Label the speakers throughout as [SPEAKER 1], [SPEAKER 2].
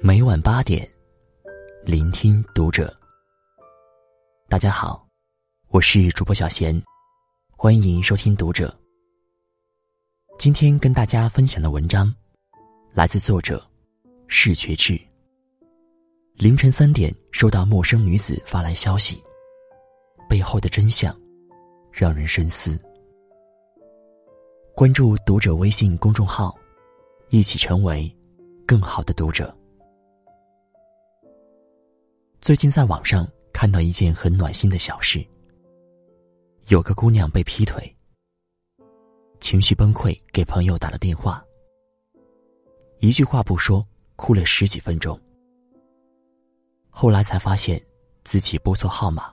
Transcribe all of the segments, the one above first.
[SPEAKER 1] 每晚八点，聆听读者。大家好，我是主播小贤，欢迎收听读者。今天跟大家分享的文章，来自作者视觉志。凌晨三点，收到陌生女子发来消息，背后的真相让人深思。关注读者微信公众号，一起成为更好的读者。最近在网上看到一件很暖心的小事。有个姑娘被劈腿，情绪崩溃，给朋友打了电话，一句话不说，哭了十几分钟。后来才发现自己拨错号码，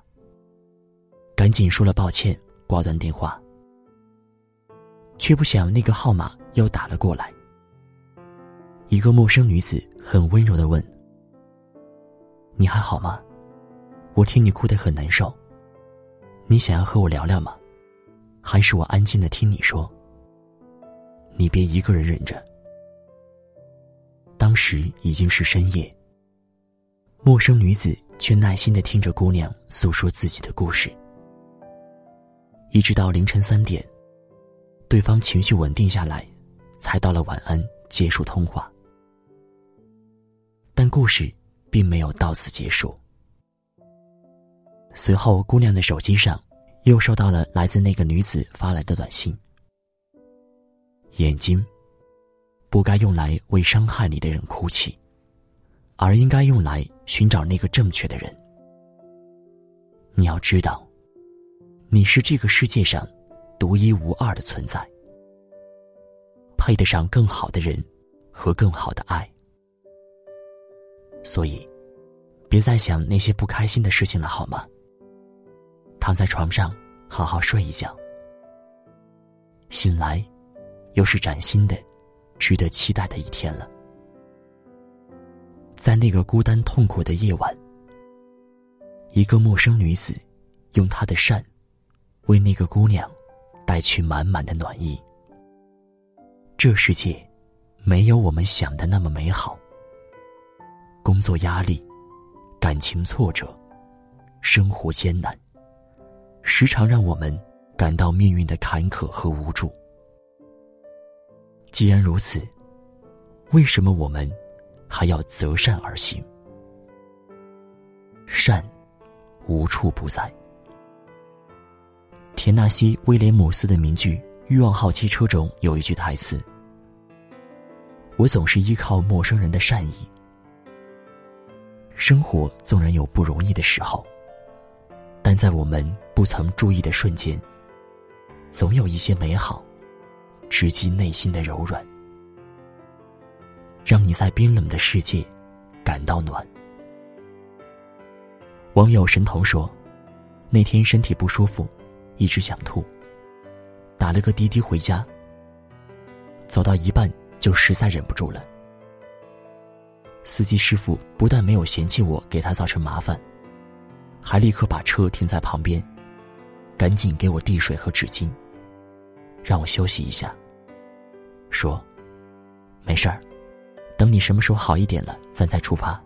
[SPEAKER 1] 赶紧说了抱歉，挂断电话。却不想那个号码又打了过来，一个陌生女子很温柔的问。你还好吗？我听你哭得很难受。你想要和我聊聊吗？还是我安静的听你说？你别一个人忍着。当时已经是深夜，陌生女子却耐心的听着姑娘诉说自己的故事，一直到凌晨三点，对方情绪稳定下来，才道了晚安，结束通话。但故事。并没有到此结束。随后，姑娘的手机上又收到了来自那个女子发来的短信：“眼睛不该用来为伤害你的人哭泣，而应该用来寻找那个正确的人。你要知道，你是这个世界上独一无二的存在，配得上更好的人和更好的爱。”所以，别再想那些不开心的事情了，好吗？躺在床上，好好睡一觉。醒来，又是崭新的、值得期待的一天了。在那个孤单痛苦的夜晚，一个陌生女子，用她的善，为那个姑娘，带去满满的暖意。这世界，没有我们想的那么美好。工作压力，感情挫折，生活艰难，时常让我们感到命运的坎坷和无助。既然如此，为什么我们还要择善而行？善无处不在。田纳西·威廉姆斯的名句《欲望号汽车》中有一句台词：“我总是依靠陌生人的善意。”生活纵然有不容易的时候，但在我们不曾注意的瞬间，总有一些美好，直击内心的柔软，让你在冰冷的世界感到暖。网友神童说：“那天身体不舒服，一直想吐，打了个滴滴回家，走到一半就实在忍不住了。”司机师傅不但没有嫌弃我给他造成麻烦，还立刻把车停在旁边，赶紧给我递水和纸巾，让我休息一下。说：“没事儿，等你什么时候好一点了，咱再出发。”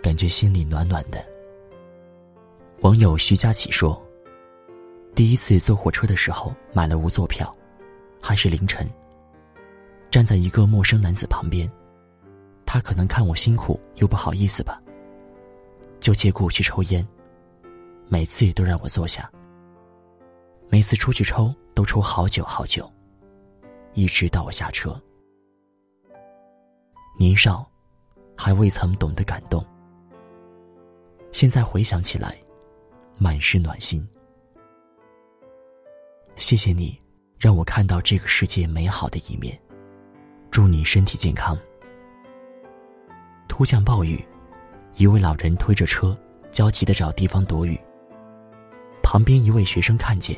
[SPEAKER 1] 感觉心里暖暖的。网友徐佳琪说：“第一次坐火车的时候买了无座票，还是凌晨，站在一个陌生男子旁边。”他可能看我辛苦又不好意思吧，就借故去抽烟，每次也都让我坐下。每次出去抽都抽好久好久，一直到我下车。年少，还未曾懂得感动，现在回想起来，满是暖心。谢谢你，让我看到这个世界美好的一面。祝你身体健康。突降暴雨，一位老人推着车，焦急的找地方躲雨。旁边一位学生看见，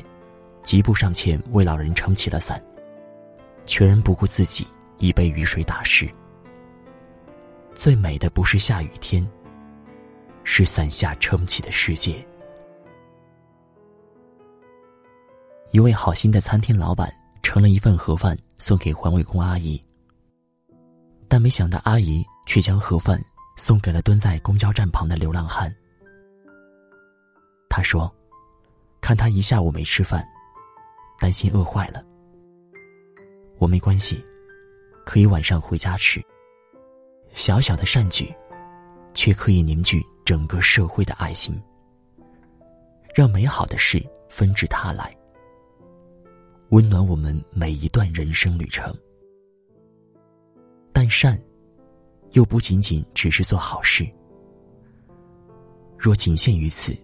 [SPEAKER 1] 急步上前为老人撑起了伞。全然不顾自己已被雨水打湿。最美的不是下雨天，是伞下撑起的世界。一位好心的餐厅老板盛了一份盒饭送给环卫工阿姨。但没想到阿姨却将盒饭送给了蹲在公交站旁的流浪汉。他说：“看他一下午没吃饭，担心饿坏了。我没关系，可以晚上回家吃。小小的善举，却可以凝聚整个社会的爱心，让美好的事纷至沓来，温暖我们每一段人生旅程。善，又不仅仅只是做好事。若仅限于此。”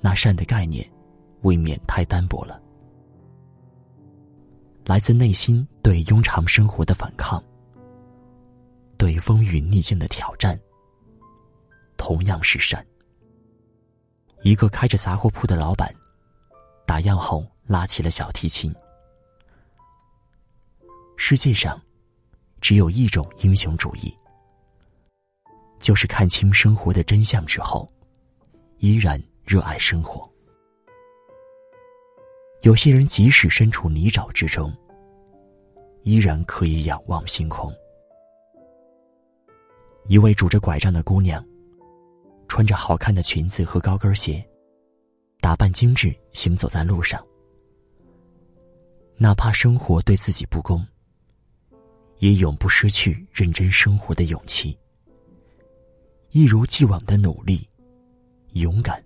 [SPEAKER 1] 那善的概念，未免太单薄了。来自内心对庸常生活的反抗，对风雨逆境的挑战，同样是善。一个开着杂货铺的老板，打烊后拉起了小提琴。世界上，只有一种英雄主义，就是看清生活的真相之后，依然。热爱生活。有些人即使身处泥沼之中，依然可以仰望星空。一位拄着拐杖的姑娘，穿着好看的裙子和高跟鞋，打扮精致，行走在路上。哪怕生活对自己不公，也永不失去认真生活的勇气。一如既往的努力，勇敢。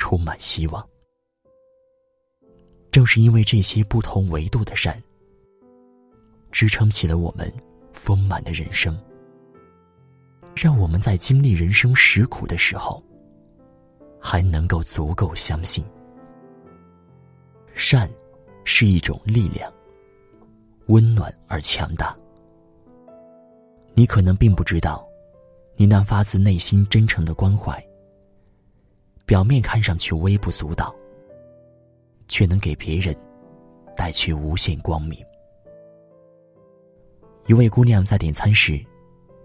[SPEAKER 1] 充满希望。正是因为这些不同维度的善，支撑起了我们丰满的人生，让我们在经历人生实苦的时候，还能够足够相信，善是一种力量，温暖而强大。你可能并不知道，你那发自内心真诚的关怀。表面看上去微不足道，却能给别人带去无限光明。一位姑娘在点餐时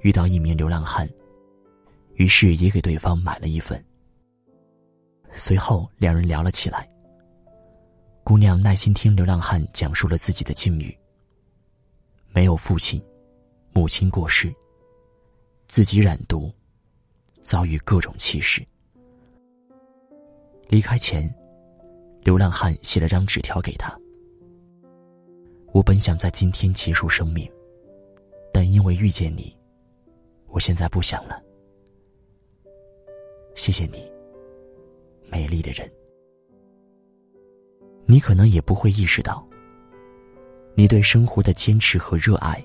[SPEAKER 1] 遇到一名流浪汉，于是也给对方买了一份。随后两人聊了起来。姑娘耐心听流浪汉讲述了自己的境遇：没有父亲，母亲过世，自己染毒，遭遇各种歧视。离开前，流浪汉写了张纸条给他。我本想在今天结束生命，但因为遇见你，我现在不想了。谢谢你，美丽的人。你可能也不会意识到，你对生活的坚持和热爱，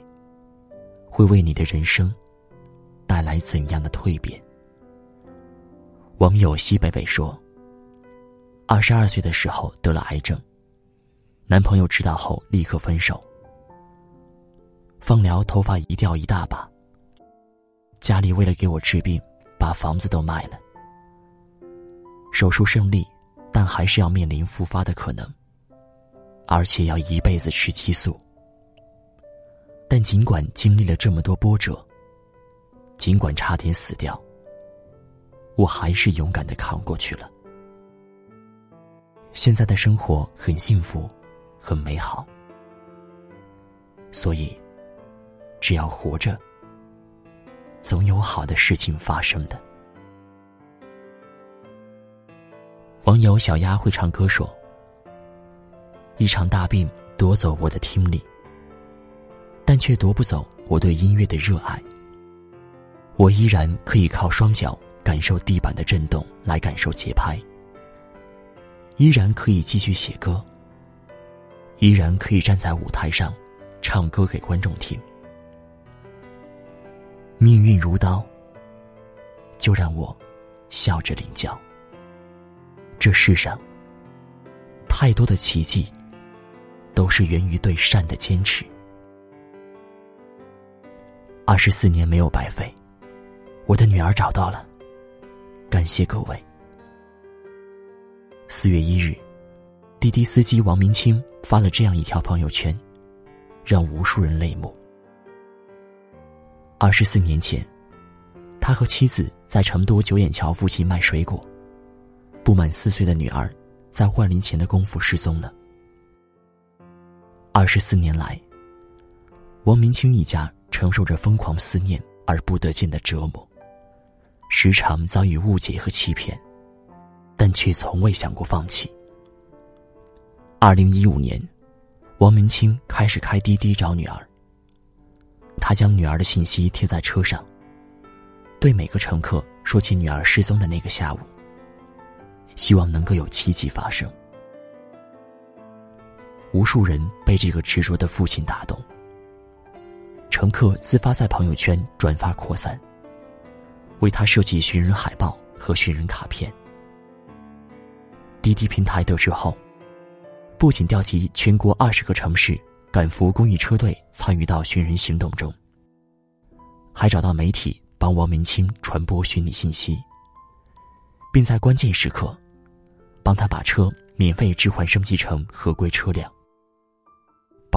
[SPEAKER 1] 会为你的人生带来怎样的蜕变。网友西北北说。二十二岁的时候得了癌症，男朋友知道后立刻分手。放疗头发一掉一大把。家里为了给我治病，把房子都卖了。手术胜利，但还是要面临复发的可能，而且要一辈子吃激素。但尽管经历了这么多波折，尽管差点死掉，我还是勇敢的扛过去了。现在的生活很幸福，很美好，所以，只要活着，总有好的事情发生的。网友小丫会唱歌说：“一场大病夺走我的听力，但却夺不走我对音乐的热爱。我依然可以靠双脚感受地板的震动，来感受节拍。”依然可以继续写歌，依然可以站在舞台上，唱歌给观众听。命运如刀，就让我笑着领教。这世上太多的奇迹，都是源于对善的坚持。二十四年没有白费，我的女儿找到了，感谢各位。四月一日，滴滴司机王明清发了这样一条朋友圈，让无数人泪目。二十四年前，他和妻子在成都九眼桥附近卖水果，不满四岁的女儿在换铃前的功夫失踪了。二十四年来，王明清一家承受着疯狂思念而不得见的折磨，时常遭遇误解和欺骗，但却从未想过放弃。二零一五年，王明清开始开滴滴找女儿。他将女儿的信息贴在车上，对每个乘客说起女儿失踪的那个下午，希望能够有奇迹发生。无数人被这个执着的父亲打动。乘客自发在朋友圈转发扩散，为他设计寻人海报和寻人卡片。滴滴平台得知后，不仅调集全国二十个城市赶赴公益车队参与到寻人行动中，还找到媒体帮王明清传播寻你信息，并在关键时刻帮他把车免费置换升级成合规车辆。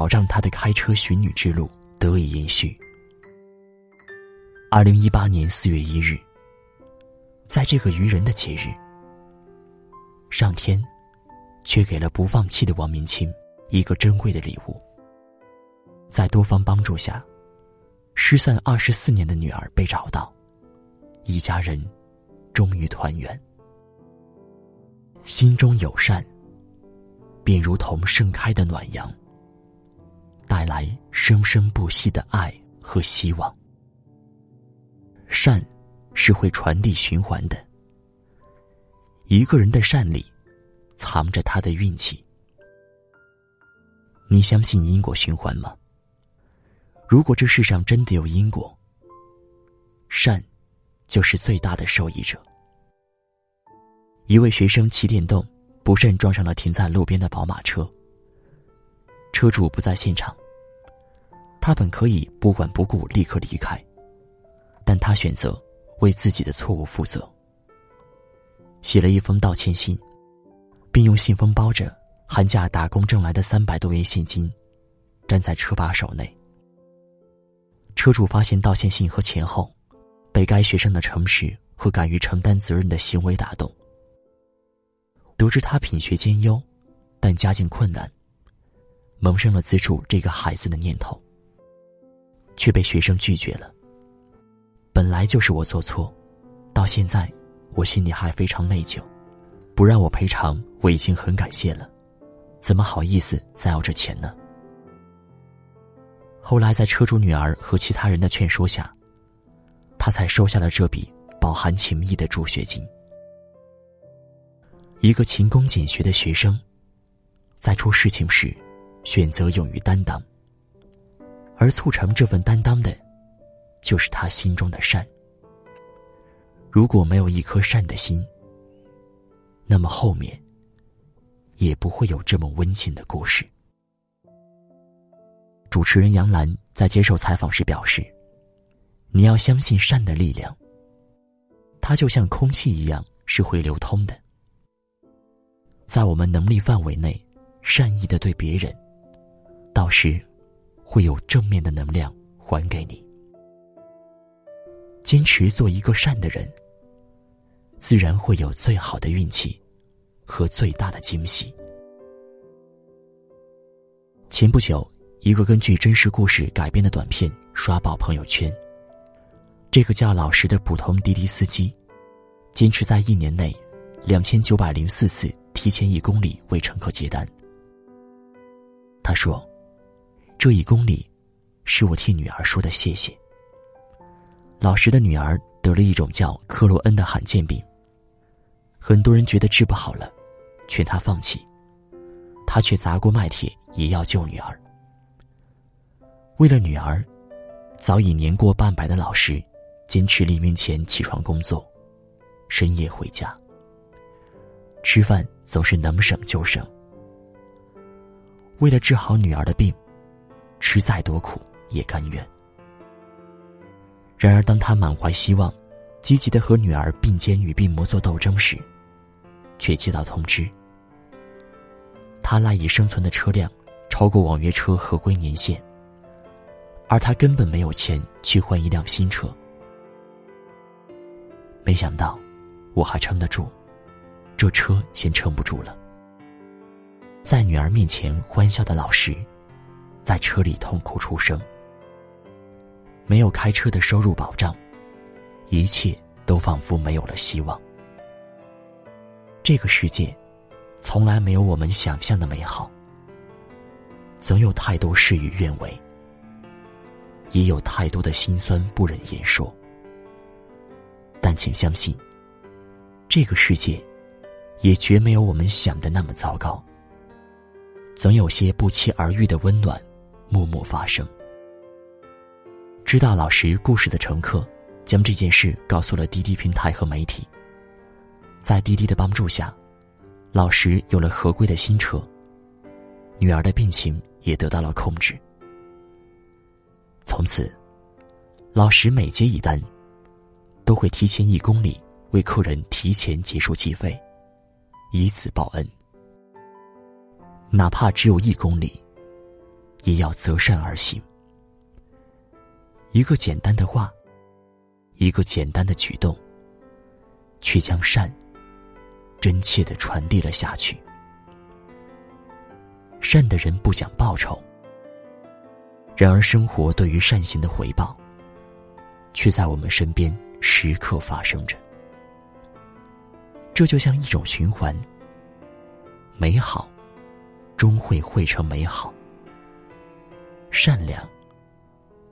[SPEAKER 1] 保障他的开车寻女之路得以延续。二零一八年四月一日，在这个愚人的节日，上天却给了不放弃的王明清一个珍贵的礼物。在多方帮助下，失散二十四年的女儿被找到，一家人终于团圆。心中有善，便如同盛开的暖阳。带来生生不息的爱和希望。善，是会传递循环的。一个人的善里，藏着他的运气。你相信因果循环吗？如果这世上真的有因果，善，就是最大的受益者。一位学生骑电动，不慎撞上了停在路边的宝马车。车主不在现场。他本可以不管不顾立刻离开，但他选择为自己的错误负责，写了一封道歉信，并用信封包着寒假打工挣来的三百多元现金，粘在车把手内。车主发现道歉信和钱后，被该学生的诚实和敢于承担责任的行为打动，得知他品学兼优，但家境困难，萌生了资助这个孩子的念头。却被学生拒绝了。本来就是我做错，到现在，我心里还非常内疚。不让我赔偿，我已经很感谢了，怎么好意思再要这钱呢？后来在车主女儿和其他人的劝说下，他才收下了这笔饱含情谊的助学金。一个勤工俭学的学生，在出事情时，选择勇于担当。而促成这份担当的，就是他心中的善。如果没有一颗善的心，那么后面也不会有这么温情的故事。主持人杨澜在接受采访时表示：“你要相信善的力量，它就像空气一样是会流通的。在我们能力范围内，善意的对别人，到时。”会有正面的能量还给你。坚持做一个善的人，自然会有最好的运气和最大的惊喜。前不久，一个根据真实故事改编的短片刷爆朋友圈。这个叫老石的普通滴滴司机，坚持在一年内两千九百零四次提前一公里为乘客接单。他说。这一公里，是我替女儿说的谢谢。老师的女儿得了一种叫克罗恩的罕见病，很多人觉得治不好了，劝他放弃，他却砸锅卖铁也要救女儿。为了女儿，早已年过半百的老师，坚持黎明前起床工作，深夜回家。吃饭总是能省就省，为了治好女儿的病。吃再多苦也甘愿。然而，当他满怀希望，积极的和女儿并肩与病魔做斗争时，却接到通知：他赖以生存的车辆超过网约车合规年限，而他根本没有钱去换一辆新车。没想到，我还撑得住，这车先撑不住了。在女儿面前欢笑的老师。在车里痛哭出声。没有开车的收入保障，一切都仿佛没有了希望。这个世界，从来没有我们想象的美好。总有太多事与愿违，也有太多的心酸不忍言说。但请相信，这个世界，也绝没有我们想的那么糟糕。总有些不期而遇的温暖，默默发生。知道老师故事的乘客，将这件事告诉了滴滴平台和媒体。在滴滴的帮助下，老石有了合规的新车。女儿的病情。也得到了控制。从此，老石每接一单，都会提前一公里为客人提前结束计费，以此报恩。哪怕只有一公里，也要择善而行。一个简单的话，一个简单的举动，却将善真切的传递了下去。善的人不讲报酬，然而生活对于善行的回报，却在我们身边时刻发生着。这就像一种循环，美好终会汇成美好，善良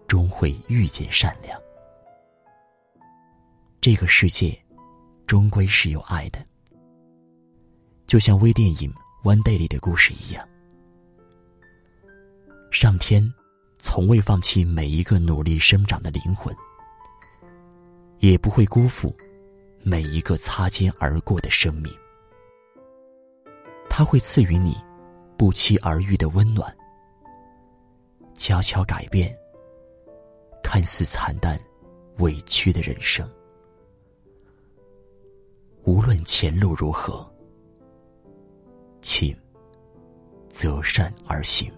[SPEAKER 1] 终会遇见善良。这个世界终归是有爱的，就像微电影《One Day》里的故事一样。上天从未放弃每一个努力生长的灵魂，也不会辜负每一个擦肩而过的生命。他会赐予你不期而遇的温暖，悄悄改变看似惨淡、委屈的人生。无论前路如何，请择善而行。